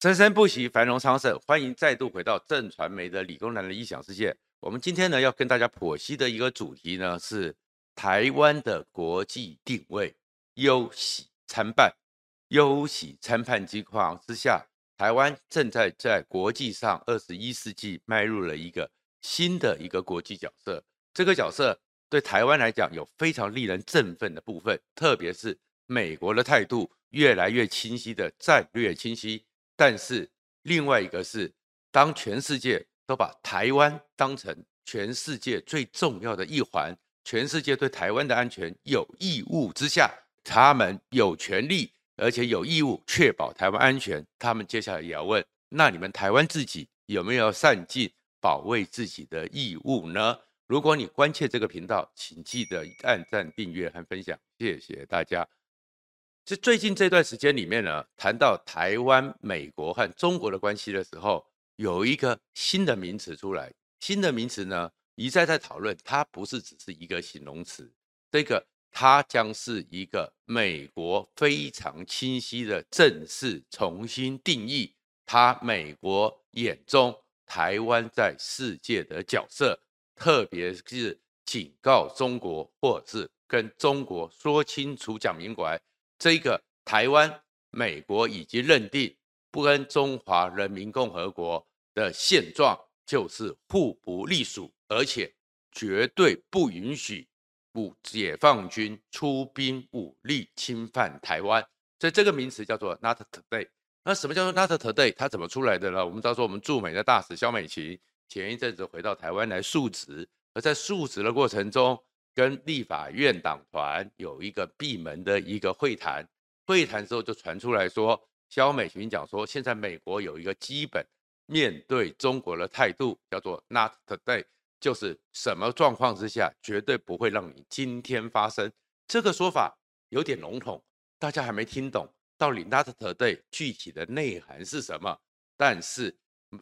生生不息，繁荣昌盛。欢迎再度回到正传媒的理工男的异想世界。我们今天呢，要跟大家剖析的一个主题呢，是台湾的国际定位忧喜参半。忧喜参半情况之下，台湾正在在国际上二十一世纪迈入了一个新的一个国际角色。这个角色对台湾来讲有非常令人振奋的部分，特别是美国的态度越来越清晰的战略清晰。但是另外一个是，当全世界都把台湾当成全世界最重要的一环，全世界对台湾的安全有义务之下，他们有权利而且有义务确保台湾安全。他们接下来也要问：那你们台湾自己有没有善尽保卫自己的义务呢？如果你关切这个频道，请记得按赞、订阅和分享，谢谢大家。就最近这段时间里面呢，谈到台湾、美国和中国的关系的时候，有一个新的名词出来。新的名词呢，一再在讨论，它不是只是一个形容词，这个它将是一个美国非常清晰的正式重新定义，它美国眼中台湾在世界的角色，特别是警告中国，或者是跟中国说清楚、讲明白。这个台湾，美国已经认定不跟中华人民共和国的现状就是互不隶属，而且绝对不允许不解放军出兵武力侵犯台湾。所以这个名词叫做 “Not Today”。那什么叫做 “Not Today”？它怎么出来的呢？我们知道说，我们驻美的大使肖美琴前一阵子回到台湾来述职，而在述职的过程中，跟立法院党团有一个闭门的一个会谈，会谈之后就传出来说，萧美琴讲说，现在美国有一个基本面对中国的态度，叫做 “not today”，就是什么状况之下绝对不会让你今天发生。这个说法有点笼统，大家还没听懂到底 “not today” 具体的内涵是什么。但是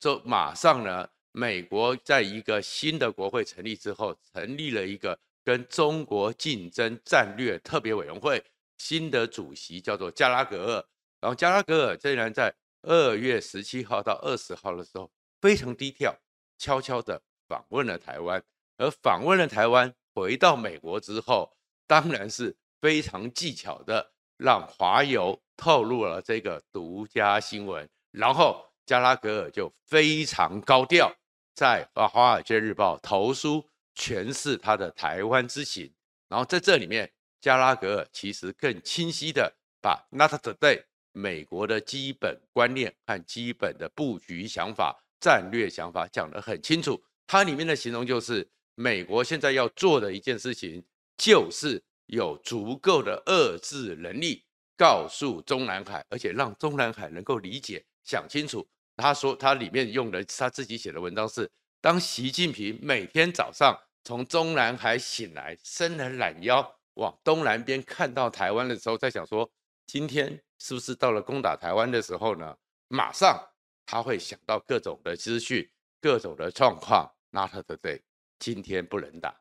就马上呢，美国在一个新的国会成立之后，成立了一个。跟中国竞争战略特别委员会新的主席叫做加拉格尔，然后加拉格尔竟然在二月十七号到二十号的时候非常低调，悄悄地访问了台湾，而访问了台湾，回到美国之后，当然是非常技巧的让华邮透露了这个独家新闻，然后加拉格尔就非常高调，在《华尔街日报》投书。诠释他的台湾之行，然后在这里面，加拉格尔其实更清晰的把 “Not Today” 美国的基本观念和基本的布局想法、战略想法讲得很清楚。它里面的形容就是，美国现在要做的一件事情，就是有足够的遏制能力，告诉中南海，而且让中南海能够理解、想清楚。他说，他里面用的他自己写的文章是。当习近平每天早上从中南海醒来，伸了懒腰往东南边看到台湾的时候，在想说，今天是不是到了攻打台湾的时候呢？马上他会想到各种的资讯、各种的状况。Not today，今天不能打。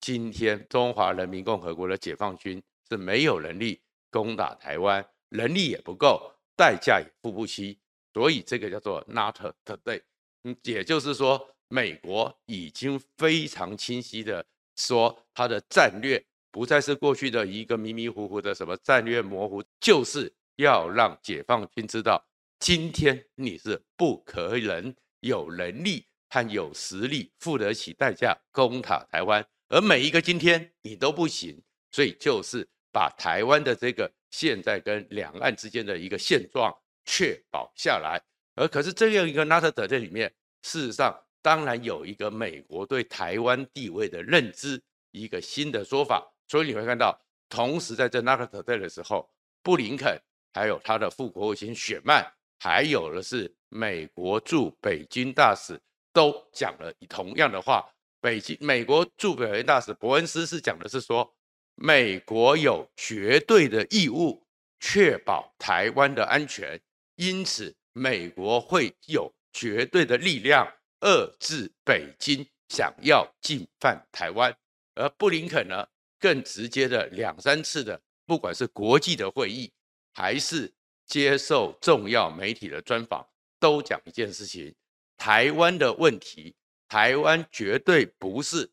今天中华人民共和国的解放军是没有能力攻打台湾，能力也不够，代价也付不起。所以这个叫做 Not today。嗯，也就是说。美国已经非常清晰的说，他的战略不再是过去的一个迷迷糊糊的什么战略模糊，就是要让解放军知道，今天你是不可能有能力和有实力付得起代价攻打台湾，而每一个今天你都不行，所以就是把台湾的这个现在跟两岸之间的一个现状确保下来，而可是这样一个 Not Today 里面，事实上。当然有一个美国对台湾地位的认知，一个新的说法，所以你会看到，同时在这 Not Today 的时候，布林肯还有他的副国务卿雪曼，还有的是美国驻北京大使，都讲了同样的话。北京美国驻北京大使伯恩斯是讲的是说，美国有绝对的义务确保台湾的安全，因此美国会有绝对的力量。遏制北京想要进犯台湾，而布林肯呢，更直接的两三次的，不管是国际的会议，还是接受重要媒体的专访，都讲一件事情：台湾的问题，台湾绝对不是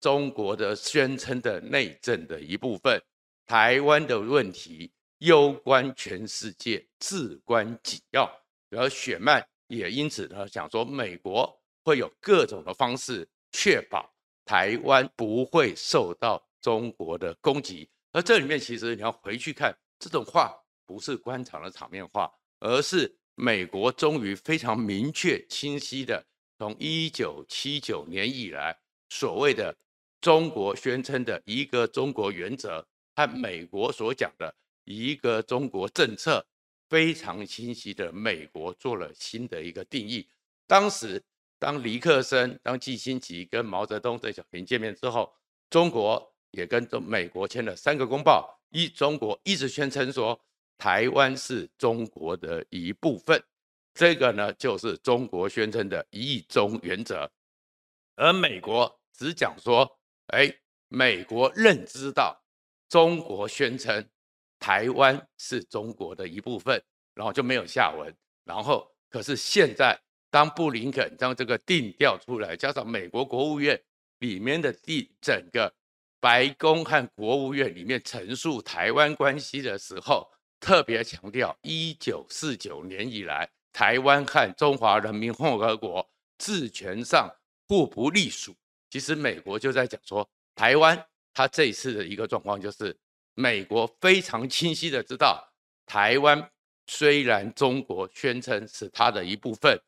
中国的宣称的内政的一部分。台湾的问题攸关全世界，至关紧要。而雪曼也因此呢，想说美国会有各种的方式确保台湾不会受到中国的攻击。而这里面其实你要回去看，这种话不是官场的场面话，而是美国终于非常明确、清晰的，从一九七九年以来所谓的中国宣称的一个中国原则。和美国所讲的一个中国政策非常清晰的，美国做了新的一个定义。当时，当尼克森、当季新吉跟毛泽东、邓小平见面之后，中国也跟中美国签了三个公报。一，中国一直宣称说台湾是中国的一部分，这个呢就是中国宣称的一中原则。而美国只讲说，哎，美国认知到。中国宣称台湾是中国的一部分，然后就没有下文。然后，可是现在当布林肯将这个定调出来，加上美国国务院里面的第整个白宫和国务院里面陈述台湾关系的时候，特别强调一九四九年以来，台湾和中华人民共和国治权上互不隶属。其实美国就在讲说台湾。他这一次的一个状况就是，美国非常清晰的知道，台湾虽然中国宣称是它的一部分，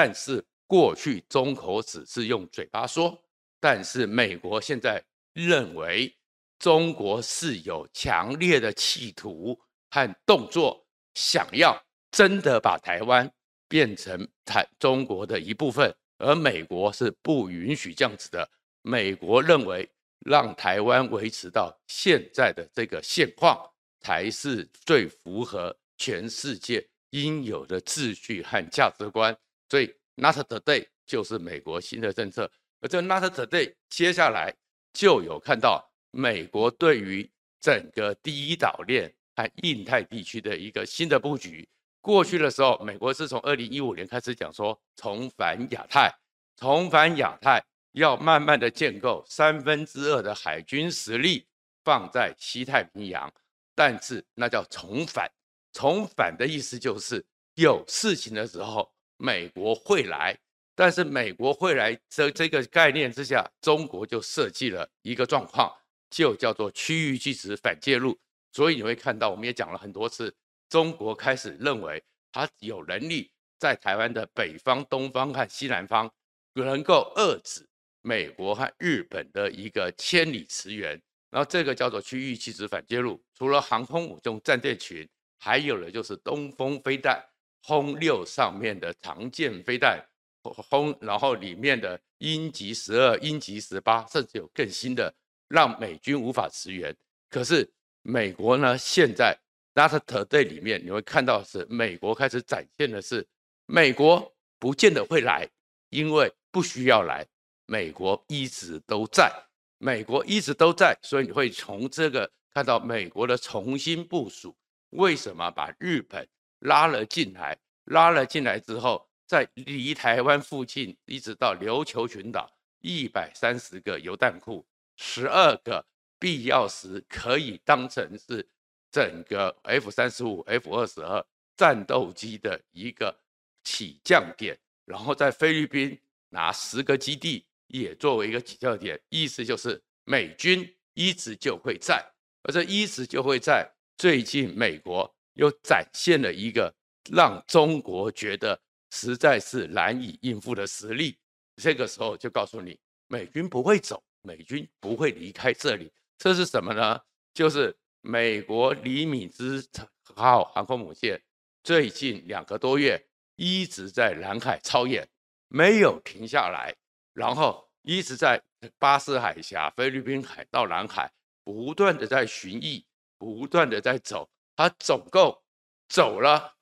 但是过去中口只是用嘴巴说，但是美国现在认为中国是有强烈的企图和动作，想要真的把台湾变成台中国的一部分，而美国是不允许这样子的，美国认为。让台湾维持到现在的这个现况，才是最符合全世界应有的秩序和价值观。所以，Not today 就是美国新的政策。而这 Not today 接下来就有看到美国对于整个第一岛链和印太地区的一个新的布局。过去的时候，美国是从二零一五年开始讲说重返亚太，重返亚太。要慢慢的建构三分之二的海军实力放在西太平洋，但是那叫重返。重返的意思就是有事情的时候，美国会来。但是美国会来这这个概念之下，中国就设计了一个状况，就叫做区域拒止反介入。所以你会看到，我们也讲了很多次，中国开始认为它有能力在台湾的北方、东方和西南方能够遏制。美国和日本的一个千里驰援，然后这个叫做区域拒止反介入。除了航空母舰战舰群，还有的就是东风飞弹，轰六上面的长剑飞弹，轰，然后里面的鹰击十二、鹰击十八，甚至有更新的，让美军无法驰援。可是美国呢，现在 Not Today 里面你会看到是美国开始展现的是，美国不见得会来，因为不需要来。美国一直都在，美国一直都在，所以你会从这个看到美国的重新部署。为什么把日本拉了进来？拉了进来之后，在离台湾附近一直到琉球群岛，一百三十个油弹库，十二个必要时可以当成是整个 F 三十五、F 二十二战斗机的一个起降点，然后在菲律宾拿十个基地。也作为一个起跳点，意思就是美军一直就会在，而这一直就会在。最近美国又展现了一个让中国觉得实在是难以应付的实力，这个时候就告诉你，美军不会走，美军不会离开这里。这是什么呢？就是美国李米兹号航空母舰最近两个多月一直在南海操演，没有停下来。然后一直在巴士海峡、菲律宾海到南海，不断的在巡弋，不断的在走。他总共走了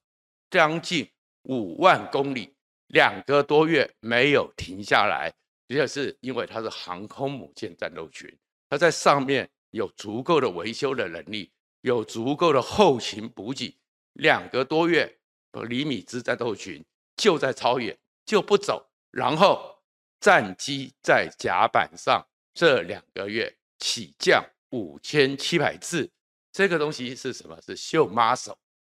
将近五万公里，两个多月没有停下来。就是因为它是航空母舰战斗群，它在上面有足够的维修的能力，有足够的后勤补给。两个多月，尼米兹战斗群就在超远，就不走，然后战机在甲板上这两个月起降五千七百次，这个东西是什么？是秀 muscle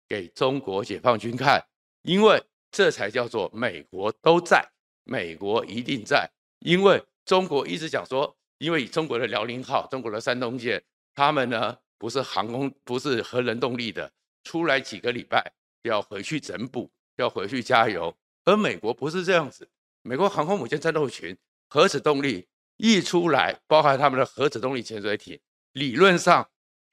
给中国解放军看，因为这才叫做美国都在，美国一定在，因为中国一直讲说，因为中国的辽宁号、中国的山东舰，他们呢不是航空，不是核能动力的，出来几个礼拜要回去整补。要回去加油，而美国不是这样子。美国航空母舰战斗群核子动力一出来，包含他们的核子动力潜水艇，理论上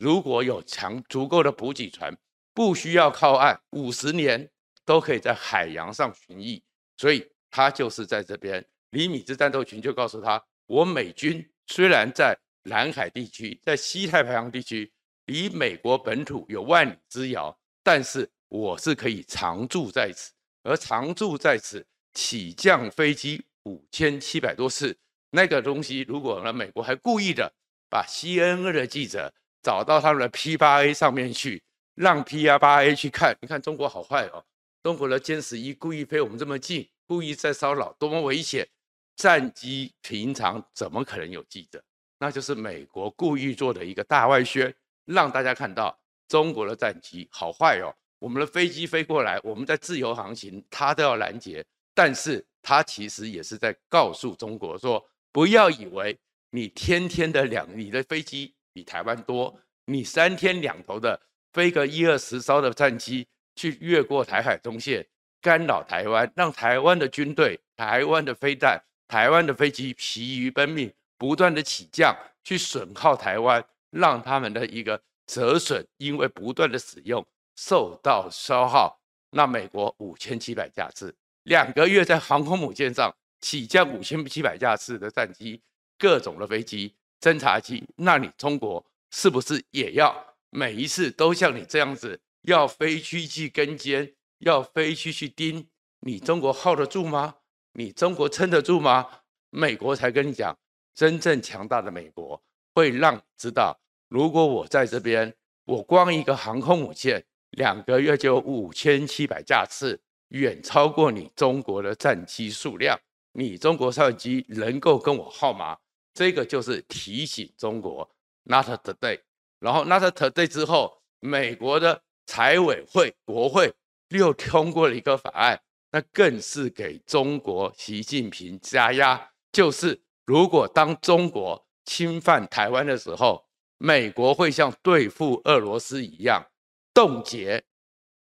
如果有强足够的补给船，不需要靠岸，五十年都可以在海洋上巡弋。所以他就是在这边，李米兹战斗群就告诉他：我美军虽然在南海地区，在西太平洋地区，离美国本土有万里之遥，但是。我是可以常驻在此，而常驻在此起降飞机五千七百多次，那个东西，如果呢，美国还故意的把 CNN 的记者找到他们的 P 八 A 上面去，让 P 八 A 去看，你看中国好坏哦，中国的歼十一故意飞我们这么近，故意在骚扰，多么危险！战机平常怎么可能有记者？那就是美国故意做的一个大外宣，让大家看到中国的战机好坏哦。我们的飞机飞过来，我们在自由航行，他都要拦截。但是他其实也是在告诉中国说，不要以为你天天的两，你的飞机比台湾多，你三天两头的飞个一二十艘的战机去越过台海中线，干扰台湾，让台湾的军队、台湾的飞弹、台湾的飞机疲于奔命，不断的起降去损耗台湾，让他们的一个折损，因为不断的使用。受到消耗，那美国五千七百架次，两个月在航空母舰上起降五千七百架次的战机，各种的飞机、侦察机，那你中国是不是也要每一次都像你这样子，要飞去去跟监，要飞去去盯？你中国耗得住吗？你中国撑得住吗？美国才跟你讲，真正强大的美国会让知道，如果我在这边，我光一个航空母舰。两个月就有五千七百架次，远超过你中国的战机数量。你中国战机能够跟我耗吗？这个就是提醒中国，not today。然后 not today 之后，美国的财委会、国会又通过了一个法案，那更是给中国习近平加压。就是如果当中国侵犯台湾的时候，美国会像对付俄罗斯一样。冻结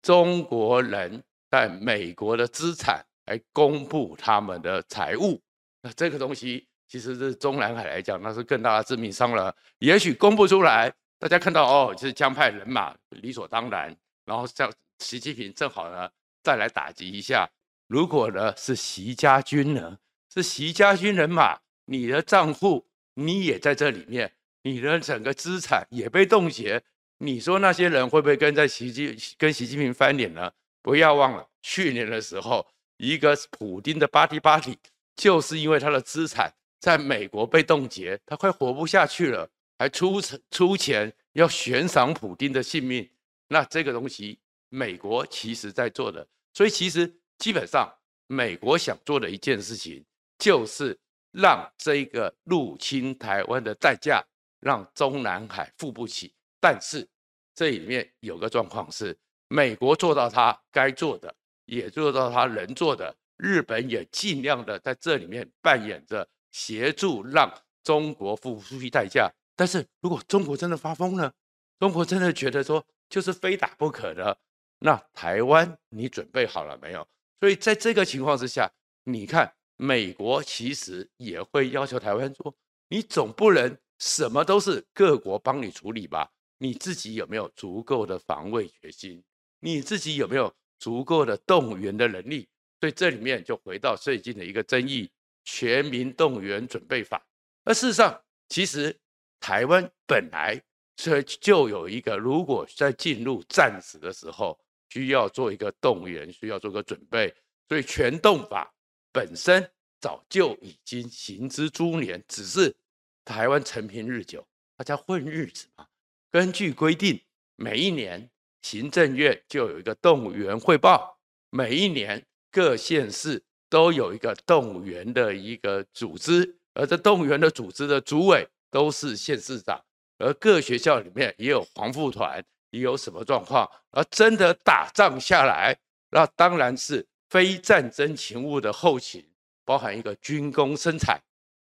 中国人在美国的资产，来公布他们的财务。那这个东西其实是中南海来讲，那是更大的致命伤了。也许公布出来，大家看到哦，就是将派人马，理所当然。然后像习近平正好呢，再来打击一下。如果呢是习家军呢，是习家军人马，你的账户你也在这里面，你的整个资产也被冻结。你说那些人会不会跟在习近跟习近平翻脸呢？不要忘了，去年的时候，一个普丁的巴蒂巴蒂就是因为他的资产在美国被冻结，他快活不下去了，还出出钱要悬赏普丁的性命。那这个东西，美国其实在做的，所以其实基本上，美国想做的一件事情，就是让这个入侵台湾的代价，让中南海付不起。但是这里面有个状况是，美国做到他该做的，也做到他能做的，日本也尽量的在这里面扮演着协助，让中国付出去代价。但是如果中国真的发疯了，中国真的觉得说就是非打不可的，那台湾你准备好了没有？所以在这个情况之下，你看美国其实也会要求台湾说，你总不能什么都是各国帮你处理吧？你自己有没有足够的防卫决心？你自己有没有足够的动员的能力？所以这里面就回到最近的一个争议——全民动员准备法。而事实上，其实台湾本来是就有一个，如果在进入战时的时候，需要做一个动员，需要做个准备。所以全动法本身早就已经行之诸年，只是台湾成平日久，大家混日子嘛。根据规定，每一年行政院就有一个动员汇报，每一年各县市都有一个动员的一个组织，而这动员的组织的主委都是县市长，而各学校里面也有防护团，也有什么状况，而真的打仗下来，那当然是非战争勤务的后勤，包含一个军工生产，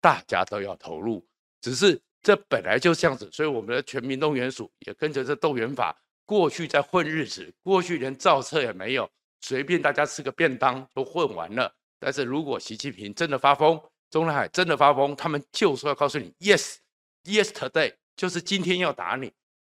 大家都要投入。只是这本来就这样子，所以我们的全民动员署也跟着这动员法，过去在混日子，过去连造册也没有。随便大家吃个便当都混完了，但是如果习近平真的发疯，中南海真的发疯，他们就说要告诉你，yes，yesterday 就是今天要打你。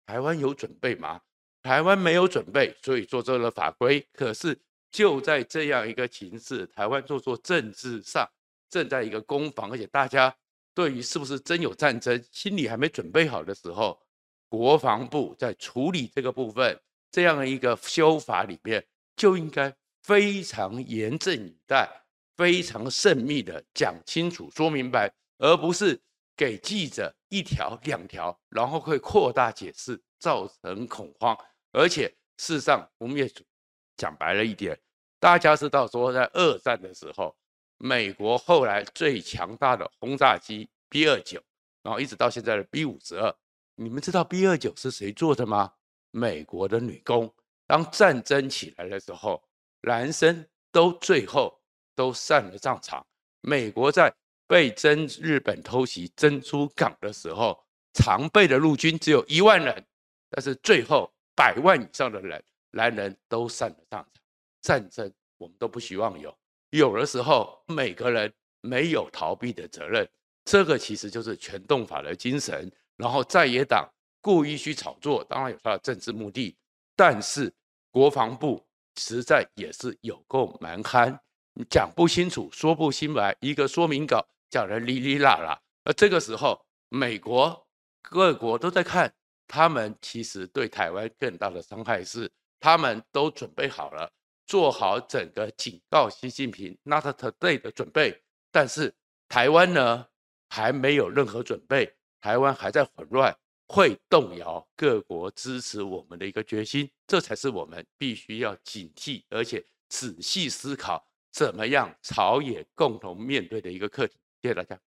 台湾有准备吗？台湾没有准备，所以做这个法规。可是就在这样一个情势，台湾做做政治上正在一个攻防，而且大家对于是不是真有战争，心里还没准备好的时候，国防部在处理这个部分，这样的一个修法里面。就应该非常严阵以待，非常慎密的讲清楚、说明白，而不是给记者一条两条，然后会扩大解释，造成恐慌。而且事实上，我们也讲白了一点，大家知道说，在二战的时候，美国后来最强大的轰炸机 B 二九，然后一直到现在的 B 五十二，你们知道 B 二九是谁做的吗？美国的女工。当战争起来的时候，男生都最后都上了战场。美国在被真日本偷袭珍珠港的时候，常备的陆军只有一万人，但是最后百万以上的人，男人都上了战场。战争我们都不希望有，有的时候每个人没有逃避的责任。这个其实就是全动法的精神。然后在野党故意去炒作，当然有他的政治目的，但是。国防部实在也是有够蛮憨，讲不清楚，说不清白，一个说明稿讲得哩哩啦啦。而这个时候，美国各国都在看，他们其实对台湾更大的伤害是，他们都准备好了，做好整个警告习近平 “not today” 的准备，但是台湾呢，还没有任何准备，台湾还在混乱。会动摇各国支持我们的一个决心，这才是我们必须要警惕，而且仔细思考怎么样朝野共同面对的一个课题。谢谢大家。